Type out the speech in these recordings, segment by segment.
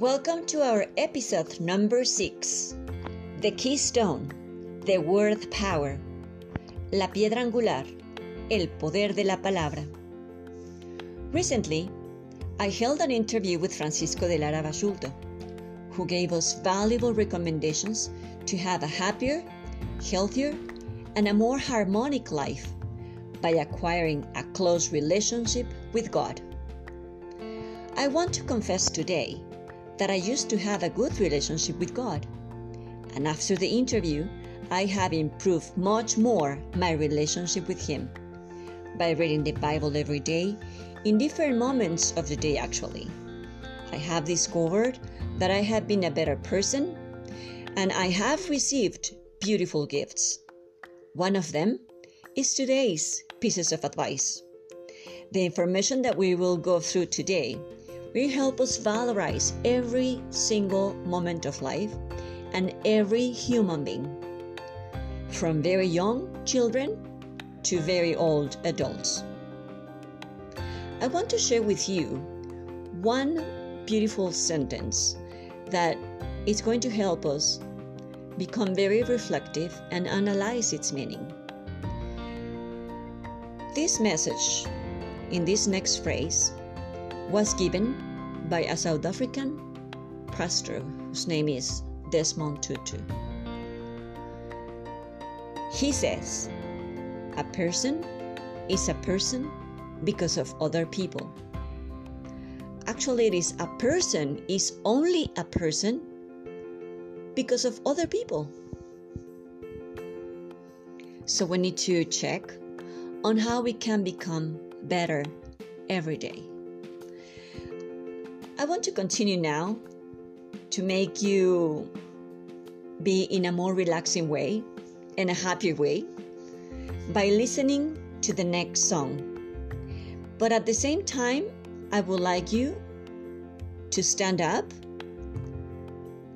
Welcome to our episode number 6 The Keystone, The Word Power, La Piedra Angular, El Poder de la Palabra. Recently, I held an interview with Francisco de Lara Basulto, who gave us valuable recommendations to have a happier, healthier, and a more harmonic life by acquiring a close relationship with God. I want to confess today that I used to have a good relationship with God. And after the interview, I have improved much more my relationship with Him by reading the Bible every day in different moments of the day, actually. I have discovered that I have been a better person and I have received beautiful gifts. One of them is today's pieces of advice. The information that we will go through today will help us valorize every single moment of life and every human being, from very young children to very old adults. I want to share with you one beautiful sentence that is going to help us become very reflective and analyze its meaning. This message in this next phrase was given by a South African pastor whose name is Desmond Tutu. He says, A person is a person because of other people. Actually, it is a person is only a person because of other people. So we need to check on how we can become better every day. I want to continue now to make you be in a more relaxing way and a happier way by listening to the next song. But at the same time, I would like you to stand up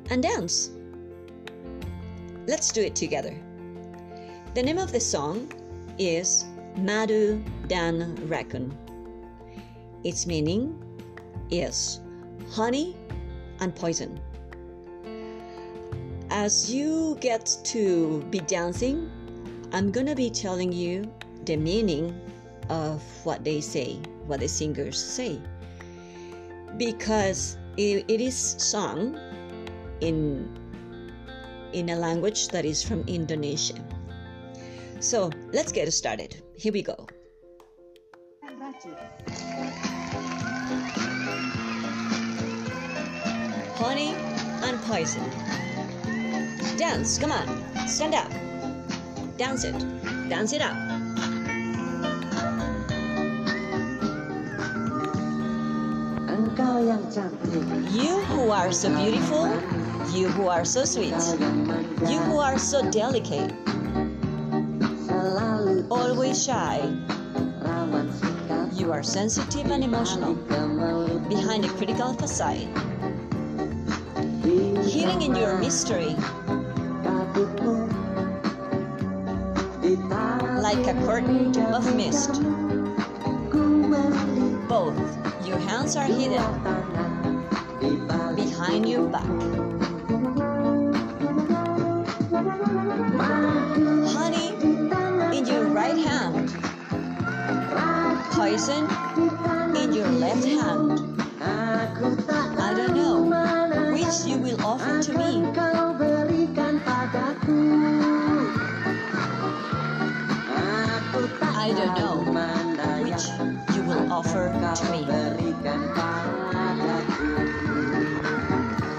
and dance. Let's do it together. The name of the song is Madu Dan Racun. Its meaning is honey and poison. As you get to be dancing, I'm gonna be telling you the meaning of what they say, what the singers say, because it, it is sung in in a language that is from Indonesia. So let's get started. Here we go. Honey and poison. Dance, come on, stand up. Dance it, dance it up. You who are so beautiful, you who are so sweet, you who are so delicate, always shy. You are sensitive and emotional, behind a critical facade, hidden in your mystery, like a curtain of mist. Both your hands are hidden behind your back. Honey in your right hand, poison in your left hand. Which you will offer to me. I don't know which you will offer to me.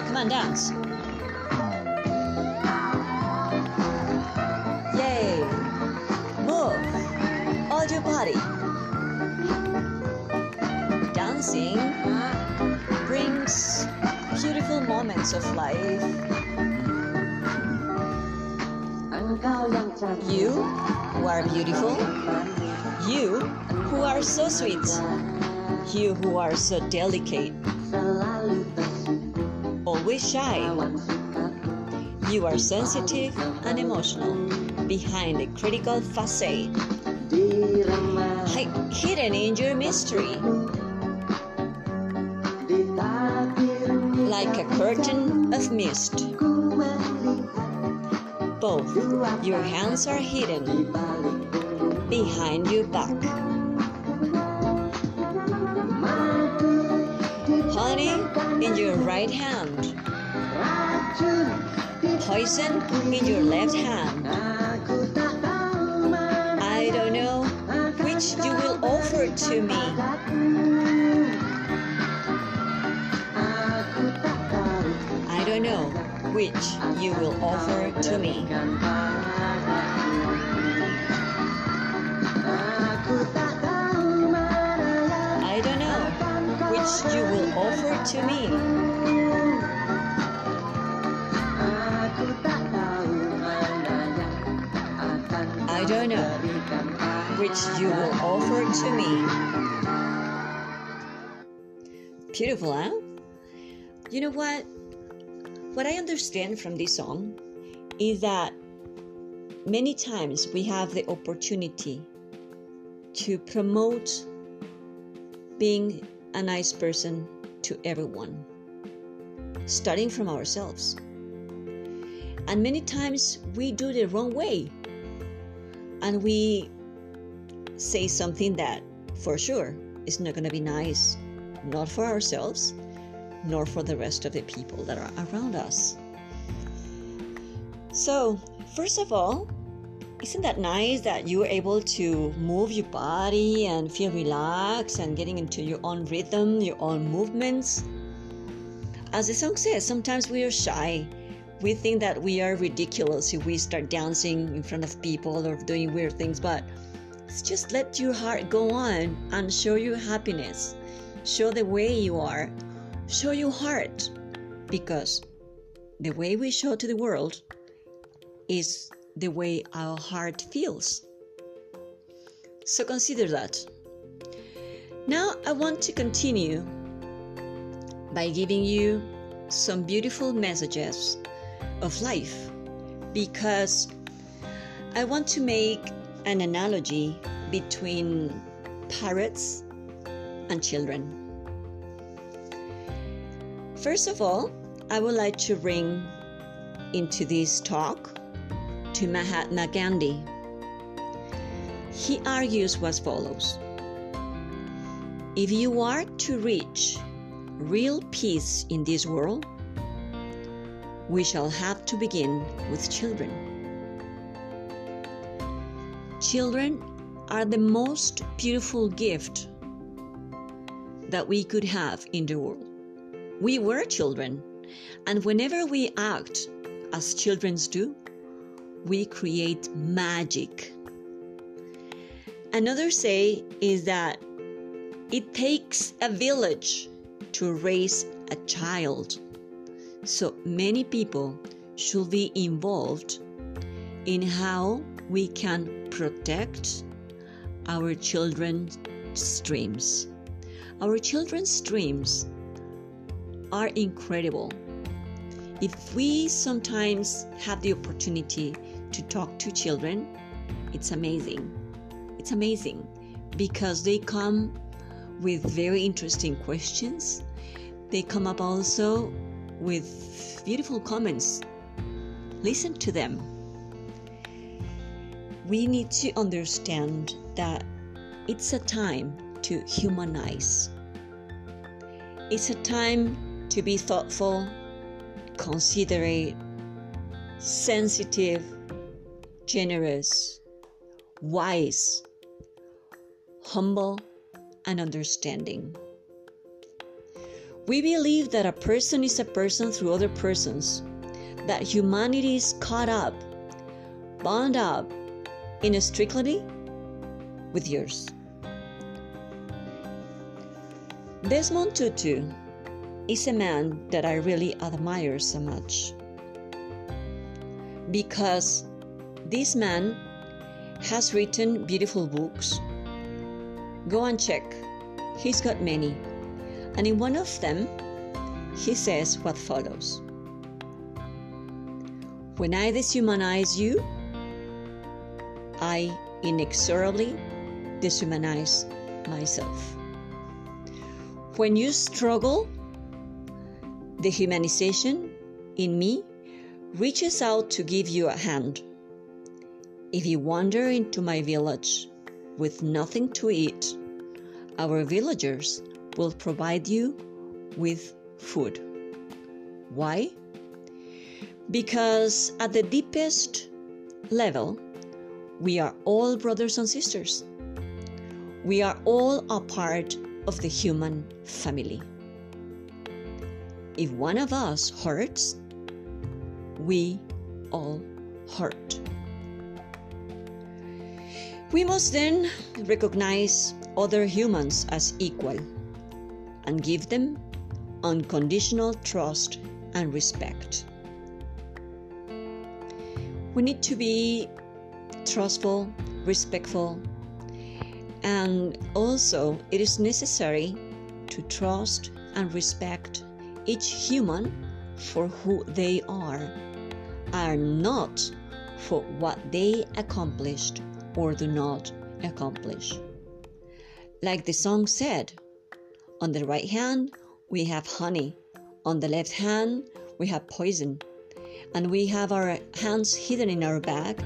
Come on, dance. Yay! Move all your body. Dancing beautiful moments of life. You who are beautiful, you who are so sweet, you who are so delicate, always shy. You are sensitive and emotional. Behind a critical facade, hi- hidden in your mystery, like a curtain of mist. Both your hands are hidden behind your back. Honey in your right hand, poison in your left hand. I don't know which you will offer to me. Which you will offer to me. I don't know which you will offer to me. I don't know which you will offer to me. Beautiful, huh? You know what? What I understand from this song is that many times we have the opportunity to promote being a nice person to everyone, starting from ourselves. And many times we do the wrong way and we say something that for sure is not going to be nice, not for ourselves, nor for the rest of the people that are around us. So, first of all, isn't that nice that you are able to move your body and feel relaxed and getting into your own rhythm, your own movements? As the song says, sometimes we are shy. We think that we are ridiculous if we start dancing in front of people or doing weird things, but just let your heart go on and show your happiness. Show the way you are. Show your heart. Because the way we show to the world is the way our heart feels. So consider that. Now I want to continue by giving you some beautiful messages of life because I want to make an analogy between parrots and children. First of all, I would like to bring into this talk to Mahatma Gandhi. He argues as follows If you are to reach real peace in this world, we shall have to begin with children. Children are the most beautiful gift that we could have in the world. We were children, and whenever we act as children do, we create magic. Another say is that it takes a village to raise a child. So many people should be involved in how we can protect our children's dreams. Our children's dreams are incredible. If we sometimes have the opportunity to talk to children, it's amazing. It's amazing because they come with very interesting questions. They come up also with beautiful comments. Listen to them. We need to understand that it's a time to humanize. It's a time to be thoughtful, considerate, sensitive, generous, wise, humble, and understanding. We believe that a person is a person through other persons, that humanity is caught up, bound up inextricably with yours. Desmond Tutu is a man that I really admire so much because this man has written beautiful books. Go and check, he's got many. And in one of them, he says what follows When I deshumanize you, I inexorably deshumanize myself. When you struggle, The humanization in me reaches out to give you a hand. If you wander into my village with nothing to eat, our villagers will provide you with food. Why? Because at the deepest level, we are all brothers and sisters. We are all a part of the human family. If one of us hurts, we all hurt. We must then recognize other humans as equal and give them unconditional trust and respect. We need to be trustful, respectful, and also it is necessary to trust and respect each human for who they are, are not for what they accomplished or do not accomplish. Like the song said, on the right hand, we have honey. On the left hand, we have poison. And we have our hands hidden in our bag.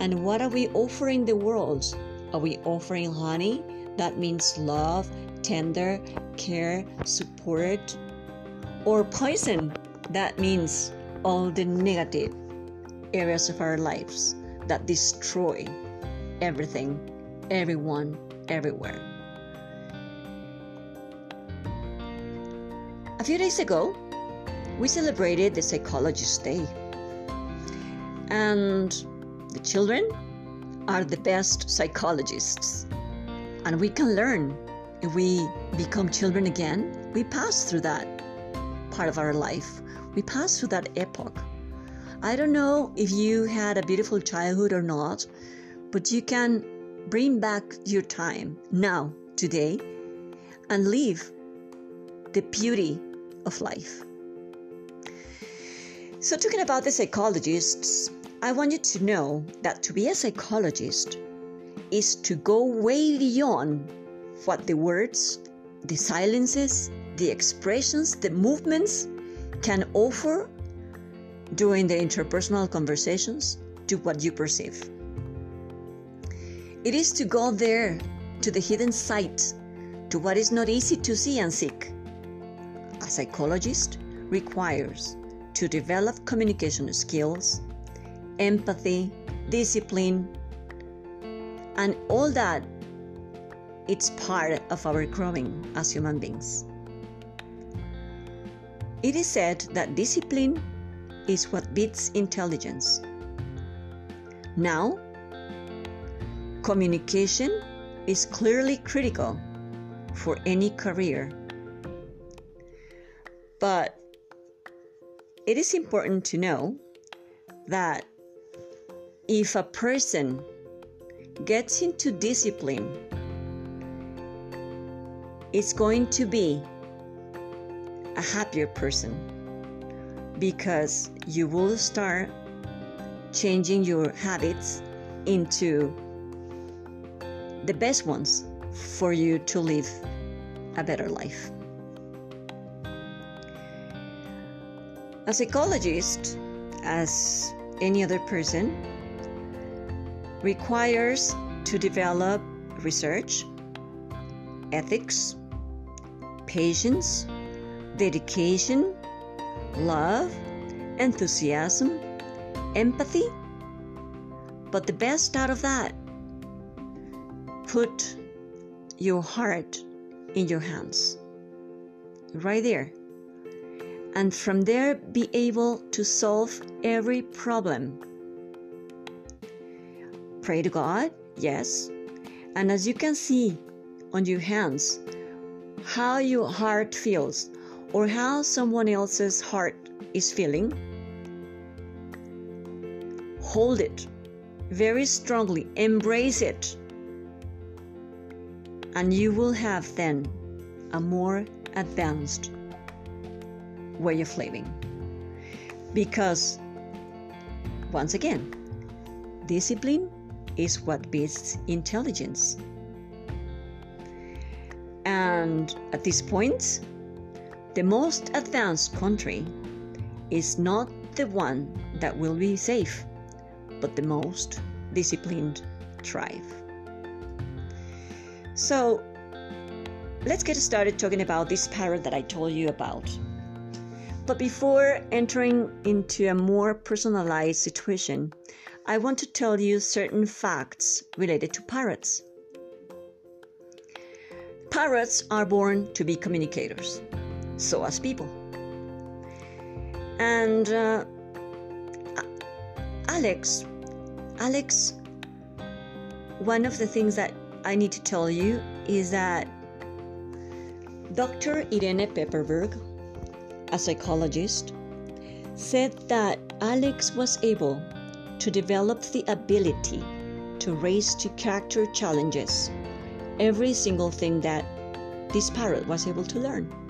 And what are we offering the world? Are we offering honey? That means love, tender, care, support. Or poison? That means all the negative areas of our lives that destroy everything, everyone, everywhere. A few days ago, we celebrated the Psychologist Day. And the children are the best psychologists. And we can learn if we become children again. We pass through that part of our life, we pass through that epoch. I don't know if you had a beautiful childhood or not, but you can bring back your time now, today, and live the beauty of life. So, talking about the psychologists, I want you to know that to be a psychologist is to go way beyond what the words, the silences, the expressions, the movements can offer during the interpersonal conversations to what you perceive. It is to go there to the hidden side, to what is not easy to see and seek a psychologist requires to develop communication skills, empathy, discipline, and all that it's part of our growing as human beings. It is said that discipline is what beats intelligence. Now, communication is clearly critical for any career but it is important to know that if a person gets into discipline, it's going to be a happier person because you will start changing your habits into the best ones for you to live a better life. A psychologist, as any other person, requires to develop research, ethics, patience, dedication, love, enthusiasm, empathy. But the best out of that, put your heart in your hands. Right there and from there be able to solve every problem. Pray to God, yes. And as you can see on your hands, how your heart feels or how someone else's heart is feeling, hold it very strongly, embrace it, and you will have then a more advanced way of living. Because, once again, discipline is what beats intelligence. And at this point, the most advanced country is not the one that will be safe, but the most disciplined tribe. So, let's get started talking about this parrot that I told you about. But before entering into a more personalized situation, I want to tell you certain facts related to parrots. Parrots are born to be communicators, so as people. And uh, Alex, Alex, one of the things that I need to tell you is that Dr. Irene Pepperberg, a psychologist, said that Alex was able to develop the ability to raise to character challenges every single thing that this parrot was able to learn.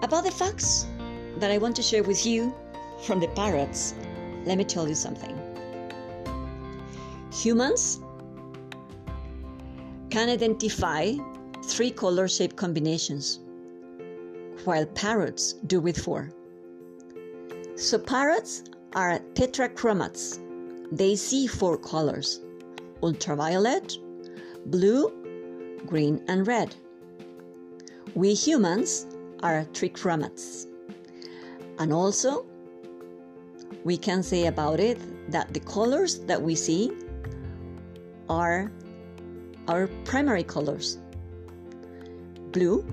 About the facts that I want to share with you from the parrots, let me tell you something. Humans can identify three color shape combinations, while parrots do with four. So, parrots are tetrachromats. They see four colors ultraviolet, blue, green, and red. We humans are trichromats. And also, we can say about it that the colors that we see are our primary colors blue,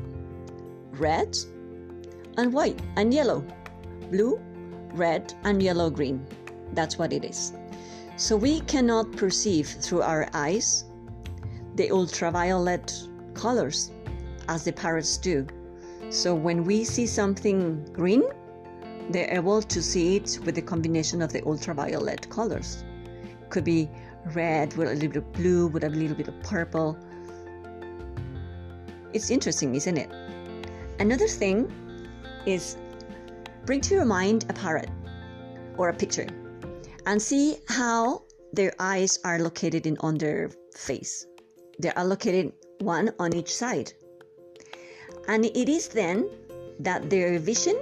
red, and white, and yellow. Blue, red, and yellow green. That's what it is. So we cannot perceive through our eyes the ultraviolet colors as the parrots do. So when we see something green, they're able to see it with the combination of the ultraviolet colors. Could be red with a little bit of blue, with a little bit of purple. It's interesting, isn't it? Another thing is bring to your mind a parrot or a picture and see how their eyes are located in on their face. They are located one on each side. And it is then that their vision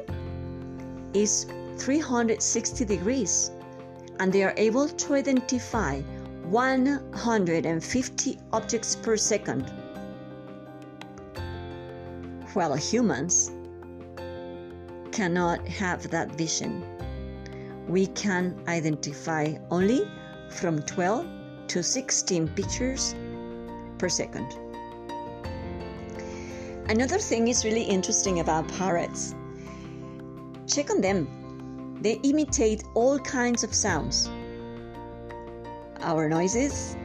is 360 degrees and they are able to identify 150 objects per second. While humans cannot have that vision. We can identify only from 12 to 16 pictures per second. Another thing is really interesting about parrots. Check on them. They imitate all kinds of sounds our noises,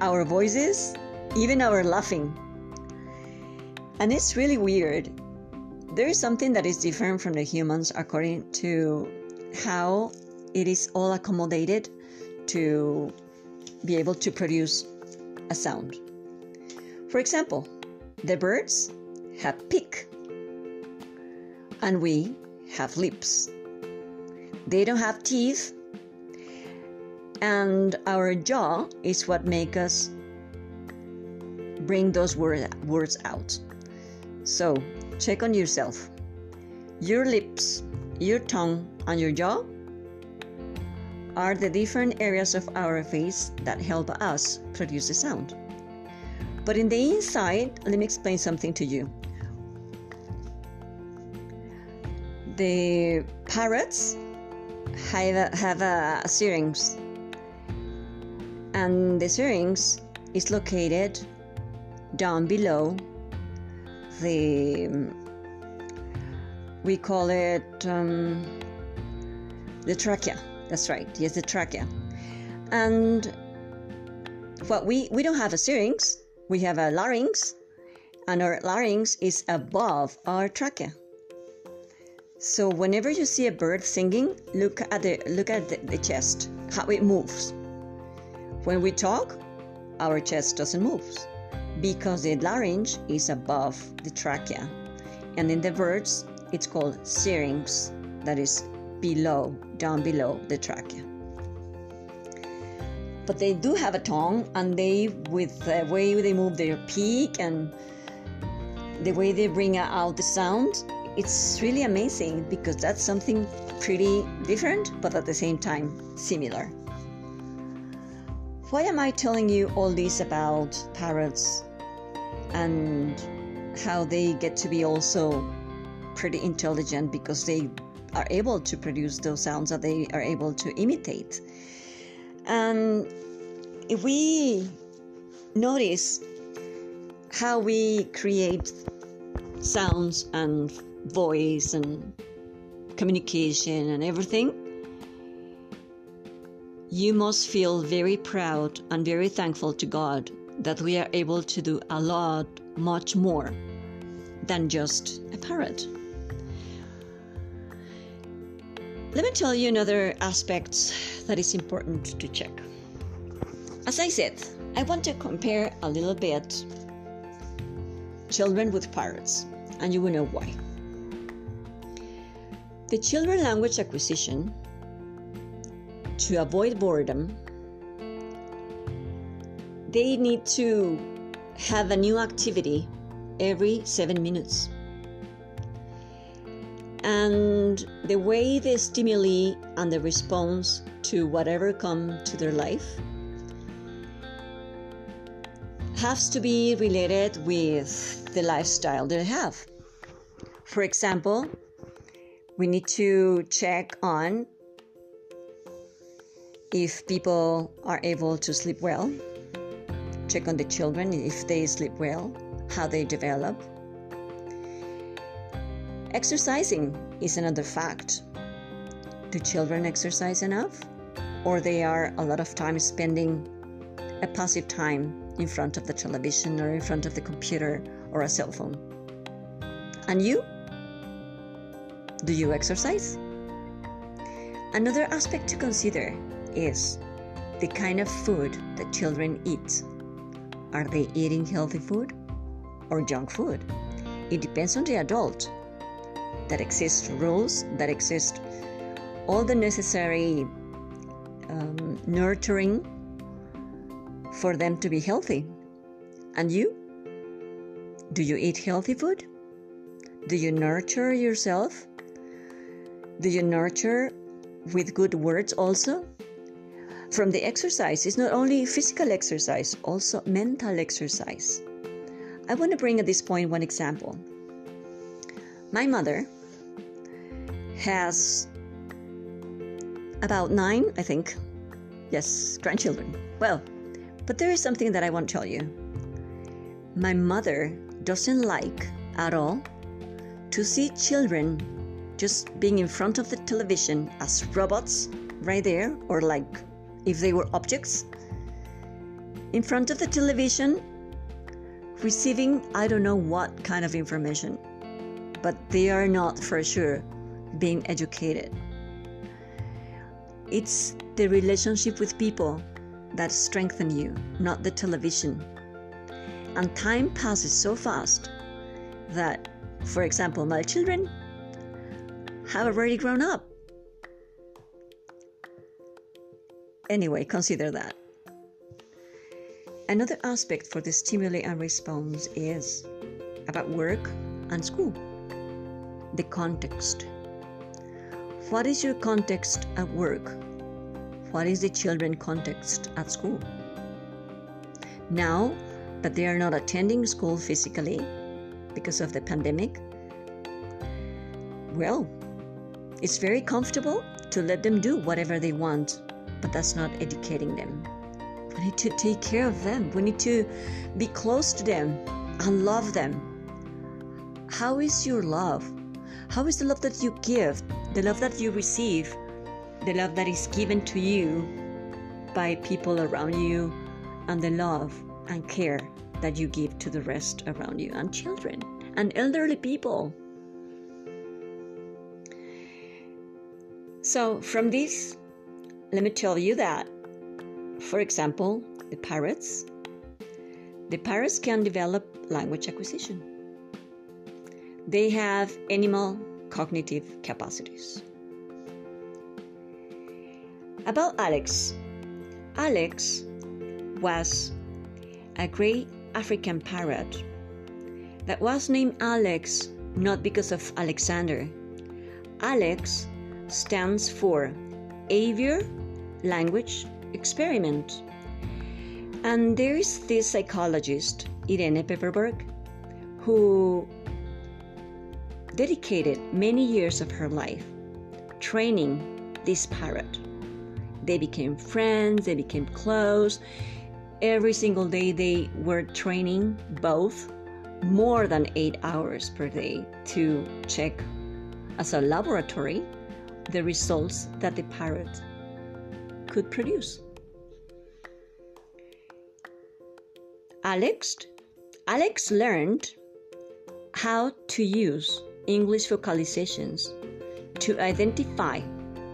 our voices, even our laughing. And it's really weird. There is something that is different from the humans according to how it is all accommodated to be able to produce a sound. For example, the birds have beak and we have lips. They don't have teeth and our jaw is what makes us bring those word, words out. So check on yourself. Your lips, your tongue, and your jaw are the different areas of our face that help us produce the sound. But in the inside, let me explain something to you. The parrots have a, have a syrinx and the syrinx is located down below the we call it um, the trachea. That's right. Yes the trachea. And what we we don't have a syrinx we have a larynx and our larynx is above our trachea so whenever you see a bird singing look at the look at the, the chest how it moves when we talk, our chest doesn't move because the larynx is above the trachea. And in the birds, it's called syrinx, that is below, down below the trachea. But they do have a tongue, and they, with the way they move their beak and the way they bring out the sound, it's really amazing because that's something pretty different, but at the same time similar. Why am I telling you all this about parrots and how they get to be also pretty intelligent because they are able to produce those sounds that they are able to imitate? And if we notice how we create sounds and voice and communication and everything, you must feel very proud and very thankful to God that we are able to do a lot, much more than just a parrot. Let me tell you another aspect that is important to check. As I said, I want to compare a little bit children with parrots, and you will know why. The children language acquisition to avoid boredom, they need to have a new activity every seven minutes. And the way the stimuli and the response to whatever come to their life has to be related with the lifestyle they have. For example, we need to check on if people are able to sleep well, check on the children if they sleep well, how they develop. Exercising is another fact. Do children exercise enough? Or they are a lot of time spending a passive time in front of the television or in front of the computer or a cell phone. And you? Do you exercise? Another aspect to consider is the kind of food that children eat. Are they eating healthy food or junk food? It depends on the adult. That exist rules, that exist all the necessary um, nurturing for them to be healthy. And you? Do you eat healthy food? Do you nurture yourself? Do you nurture with good words also? From the exercise, it's not only physical exercise, also mental exercise. I want to bring at this point one example. My mother has about nine, I think, yes, grandchildren. Well, but there is something that I want to tell you. My mother doesn't like at all to see children just being in front of the television as robots right there, or like if they were objects, in front of the television, receiving I don't know what kind of information, but they are not for sure being educated. It's the relationship with people that strengthen you, not the television. And time passes so fast that, for example, my children have already grown up. Anyway, consider that. Another aspect for the stimuli and response is about work and school. The context. What is your context at work? What is the children context at school? Now that they are not attending school physically because of the pandemic, well, it's very comfortable to let them do whatever they want, but that's not educating them. We need to take care of them. We need to be close to them and love them. How is your love? How is the love that you give, the love that you receive? the love that is given to you by people around you, and the love and care that you give to the rest around you, and children and elderly people. So, from this, let me tell you that, for example, the parrots, the parrots can develop language acquisition. They have animal cognitive capacities. About Alex. Alex was a great African parrot, that was named Alex not because of Alexander. Alex stands for Avian Language Experiment. And there is this psychologist, Irene Pepperberg, who dedicated many years of her life training this parrot. They became friends, they became close. Every single day they were training both more than eight hours per day to check as a laboratory the results that the parrot could produce. Alex, Alex learned how to use English vocalizations to identify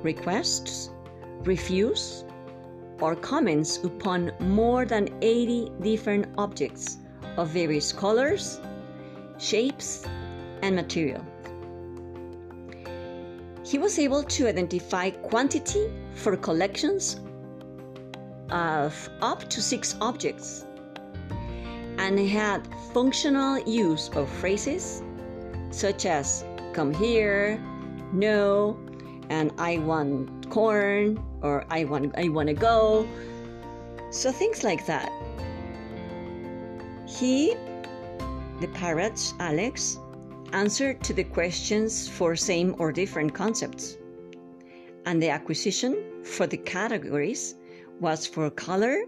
requests, refuse, or comments upon more than 80 different objects of various colors, shapes, and material. He was able to identify quantity for collections of up to six objects and had functional use of phrases such as come here, no, and I want corn or I want I want to go. So things like that. He, the parrot Alex, answered to the questions for same or different concepts. And the acquisition for the categories was for color,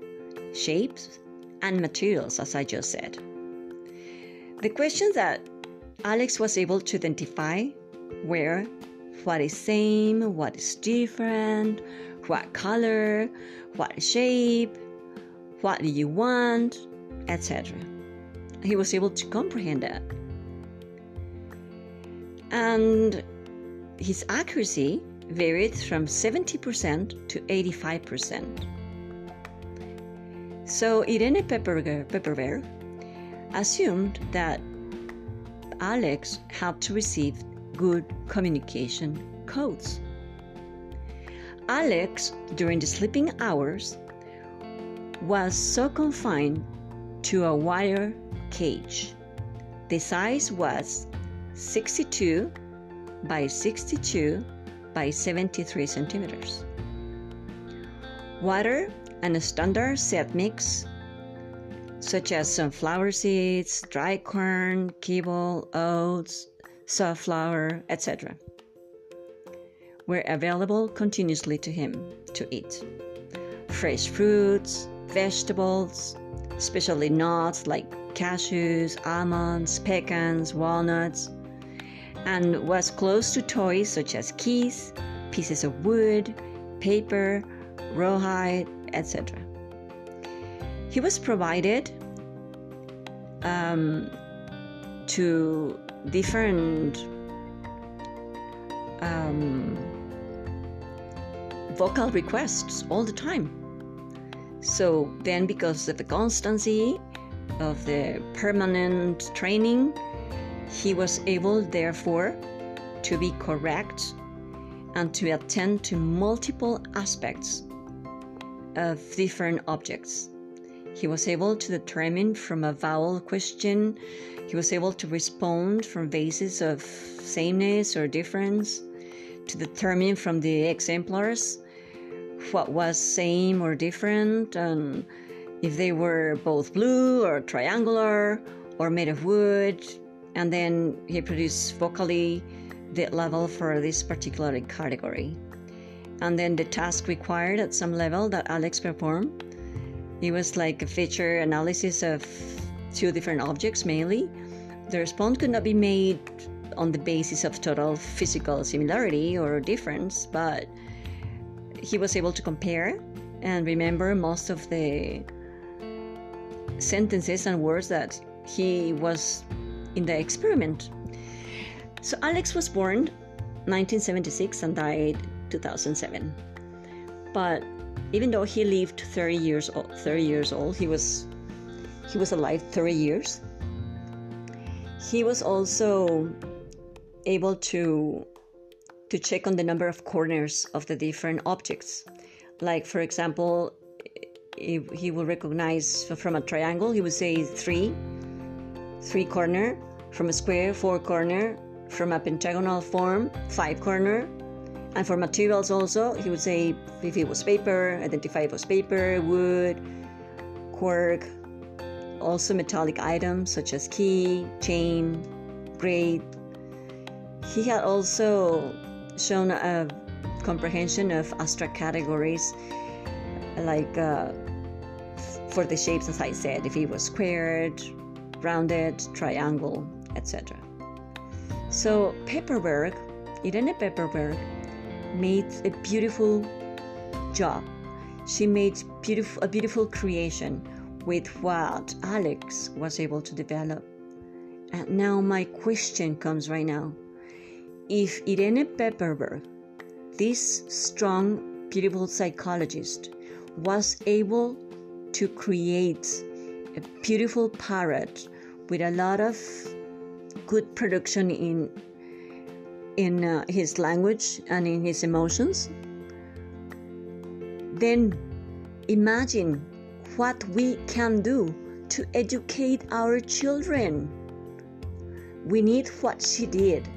shapes, and materials, as I just said. The questions that Alex was able to identify where, what is same, what is different, what color, what shape, what do you want, etc. He was able to comprehend that. And his accuracy varied from 70% to 85%. So Irene Pepperberg assumed that Alex had to receive good communication codes. Alex, during the sleeping hours, was so confined to a wire cage. The size was 62 by 62 by 73 centimeters. Water and a standard set mix, such as sunflower seeds, dry corn, kibble, oats, safflower, etc., were available continuously to him to eat. Fresh fruits, vegetables, especially nuts like cashews, almonds, pecans, walnuts, and was close to toys such as keys, pieces of wood, paper, rawhide, etc. He was provided um, to different um, vocal requests all the time. So then, because of the constancy of the permanent training, he was able, therefore, to be correct and to attend to multiple aspects of different objects. He was able to determine from a vowel question, he was able to respond from basis of sameness or difference, to determine from the exemplars what was same or different, and if they were both blue or triangular or made of wood, and then he produced vocally the level for this particular category and then the task required at some level that Alex performed. It was like a feature analysis of two different objects mainly. The response could not be made on the basis of total physical similarity or difference, but he was able to compare and remember most of the sentences and words that he was in the experiment. So Alex was born 1976 and died 2007. But even though he lived 30 years old, 30 years old, he was he was alive 30 years. He was also able to to check on the number of corners of the different objects. Like for example, if he will recognize from a triangle, he would say three, three corner, from a square, four corner, from a pentagonal form, five corner, and for materials also, he would say if it was paper, identify it was paper, wood, cork, also metallic items such as key, chain, grate. He had also shown a comprehension of abstract categories like uh, for the shapes, as I said, if it was squared, rounded, triangle, etc. So Pepperberg, Irene Pepperberg, made a beautiful job. She made beautiful, a beautiful creation with what Alex was able to develop. And now my question comes right now. If Irene Pepperberg, this strong, beautiful psychologist, was able to create a beautiful parrot with a lot of good production in in uh, his language and in his emotions. Then imagine what we can do to educate our children. We need what she did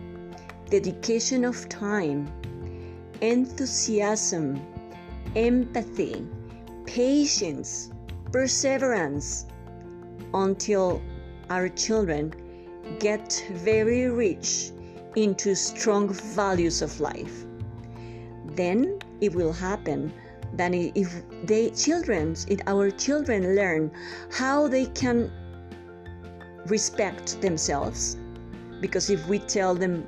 dedication of time enthusiasm empathy patience perseverance until our children get very rich into strong values of life. Then it will happen that if they children, if our children learn how they can respect themselves, because if we tell them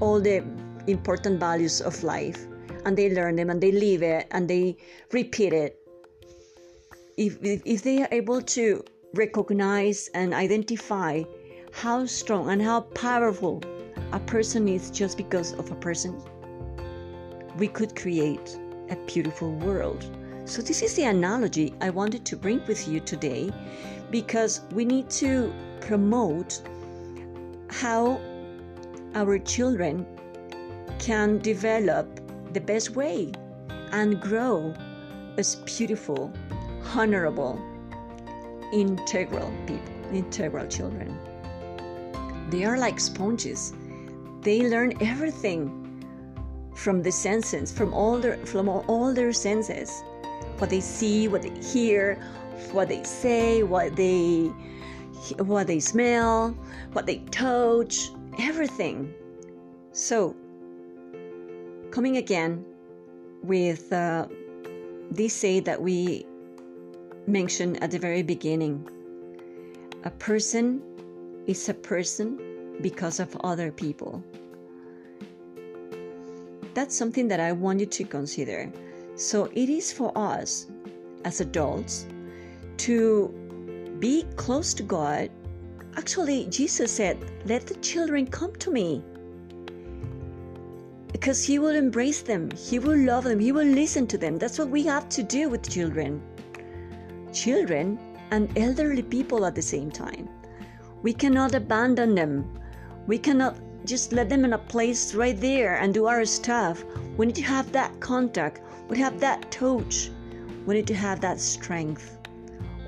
all the important values of life and they learn them and they live it and they repeat it, if, if they are able to recognize and identify how strong and how powerful a person is just because of a person, we could create a beautiful world. So, this is the analogy I wanted to bring with you today because we need to promote how our children can develop the best way and grow as beautiful honorable, integral people, integral children. They are like sponges. They learn everything from the senses, from all their from all their senses. What they see, what they hear, what they say, what they what they smell, what they touch, everything. So, coming again with uh, this say that we mentioned at the very beginning. A person is a person because of other people. That's something that I want you to consider. So it is for us as adults to be close to God. Actually, Jesus said, Let the children come to me. Because He will embrace them, He will love them, He will listen to them. That's what we have to do with children children and elderly people at the same time. We cannot abandon them. We cannot just let them in a place right there and do our stuff. We need to have that contact. We have that touch. We need to have that strength.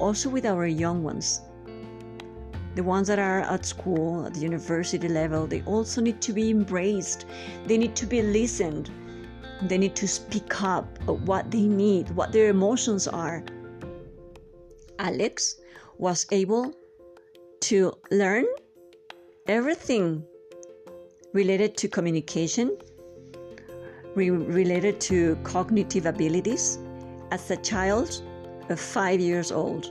Also with our young ones. The ones that are at school, at the university level, they also need to be embraced. They need to be listened. They need to speak up what they need, what their emotions are. Alex was able to learn everything related to communication, re- related to cognitive abilities as a child of five years old.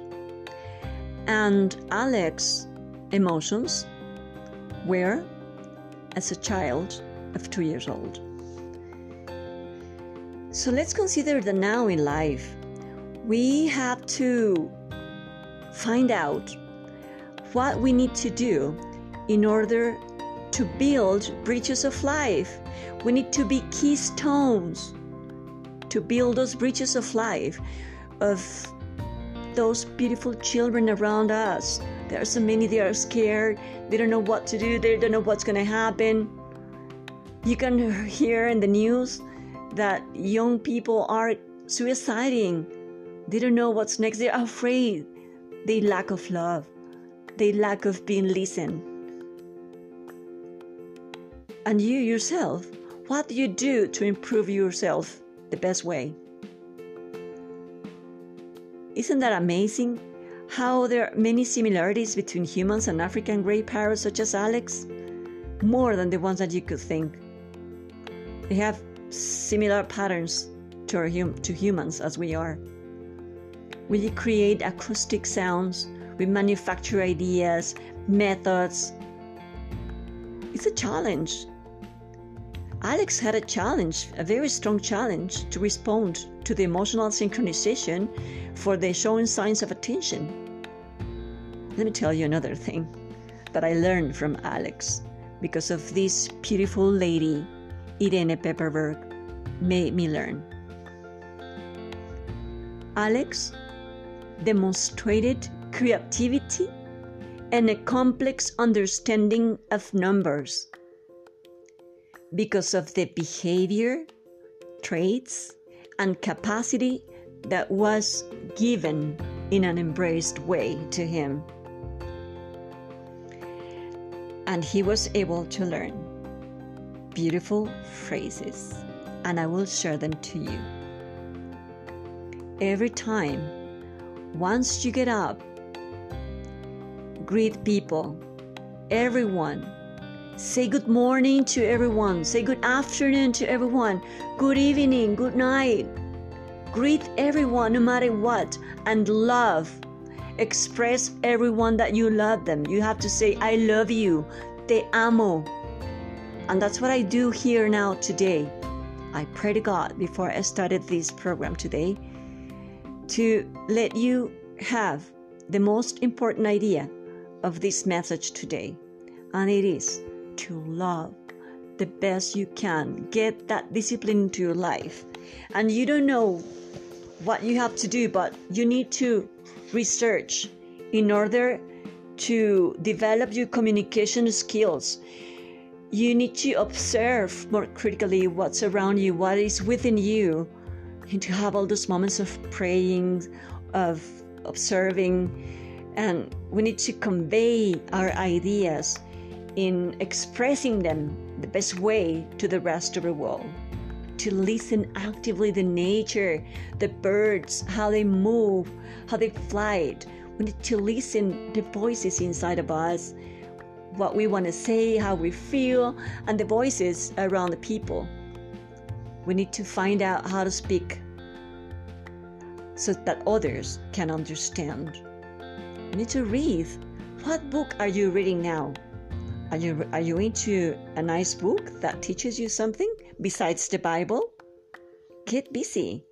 And Alex's emotions were as a child of two years old. So let's consider the now in life. We have to find out what we need to do in order to build bridges of life. We need to be keystones to build those bridges of life of those beautiful children around us. There are so many they are scared, they don't know what to do, they don't know what's going to happen. You can hear in the news that young people are suiciding. They don't know what's next, they're afraid they lack of love, they lack of being listened. And you yourself, what do you do to improve yourself the best way? Isn't that amazing? How there are many similarities between humans and African gray parrots, such as Alex? More than the ones that you could think. They have similar patterns to, hum- to humans as we are. We create acoustic sounds, we manufacture ideas, methods. It's a challenge. Alex had a challenge, a very strong challenge, to respond to the emotional synchronization for the showing signs of attention. Let me tell you another thing that I learned from Alex because of this beautiful lady, Irene Pepperberg, made me learn. Alex demonstrated creativity and a complex understanding of numbers because of the behavior, traits, and capacity that was given in an embraced way to him. And he was able to learn beautiful phrases, and I will share them to you. Every time, once you get up, greet people, everyone. Say good morning to everyone. Say good afternoon to everyone. Good evening, good night. Greet everyone no matter what and love. Express everyone that you love them. You have to say, I love you. Te amo. And that's what I do here now today. I pray to God before I started this program today to let you have the most important idea of this message today, and it is to love the best you can. Get that discipline into your life. And you don't know what you have to do, but you need to research in order to develop your communication skills. You need to observe more critically what's around you, what is within you, and to have all those moments of praying, of observing, and we need to convey our ideas in expressing them the best way to the rest of the world to listen actively the nature the birds how they move how they fly we need to listen the voices inside of us what we want to say how we feel and the voices around the people we need to find out how to speak so that others can understand we need to read. What book are you reading now? Are you, are you into a nice book that teaches you something besides the Bible? Get busy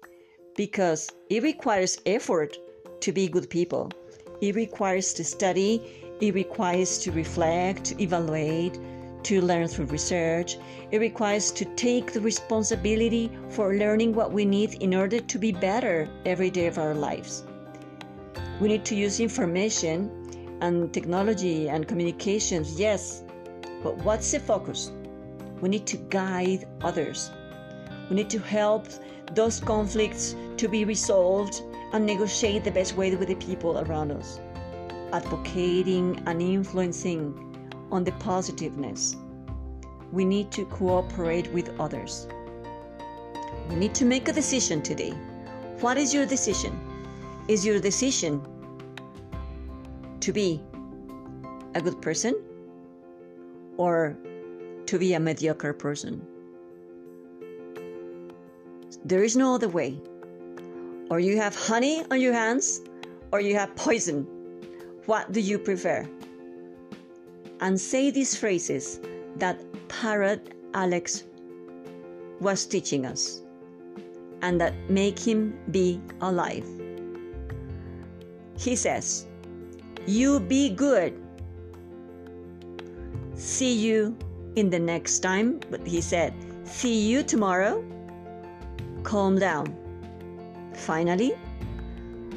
because it requires effort to be good people. It requires to study, it requires to reflect, to evaluate, to learn through research. It requires to take the responsibility for learning what we need in order to be better every day of our lives. We need to use information and technology and communications, yes, but what's the focus? We need to guide others. We need to help those conflicts to be resolved and negotiate the best way with the people around us, advocating and influencing on the positiveness. We need to cooperate with others. We need to make a decision today. What is your decision? Is your decision to be a good person or to be a mediocre person? There is no other way. Or you have honey on your hands or you have poison. What do you prefer? And say these phrases that Parrot Alex was teaching us and that make him be alive. He says, You be good. See you in the next time. But he said, See you tomorrow. Calm down. Finally,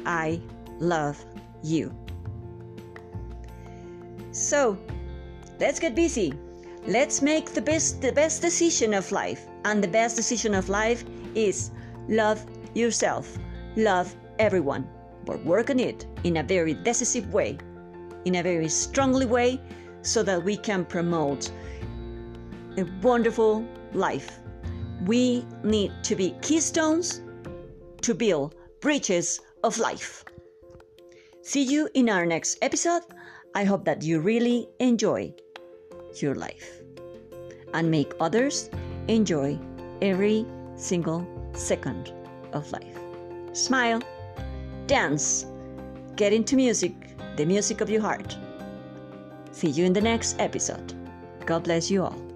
I love you. So, let's get busy. Let's make the best the best decision of life. And the best decision of life is love yourself. Love everyone but work on it in a very decisive way, in a very strongly way, so that we can promote a wonderful life. We need to be keystones to build bridges of life. See you in our next episode. I hope that you really enjoy your life and make others enjoy every single second of life. Smile, dance, get into music, the music of your heart. See you in the next episode. God bless you all.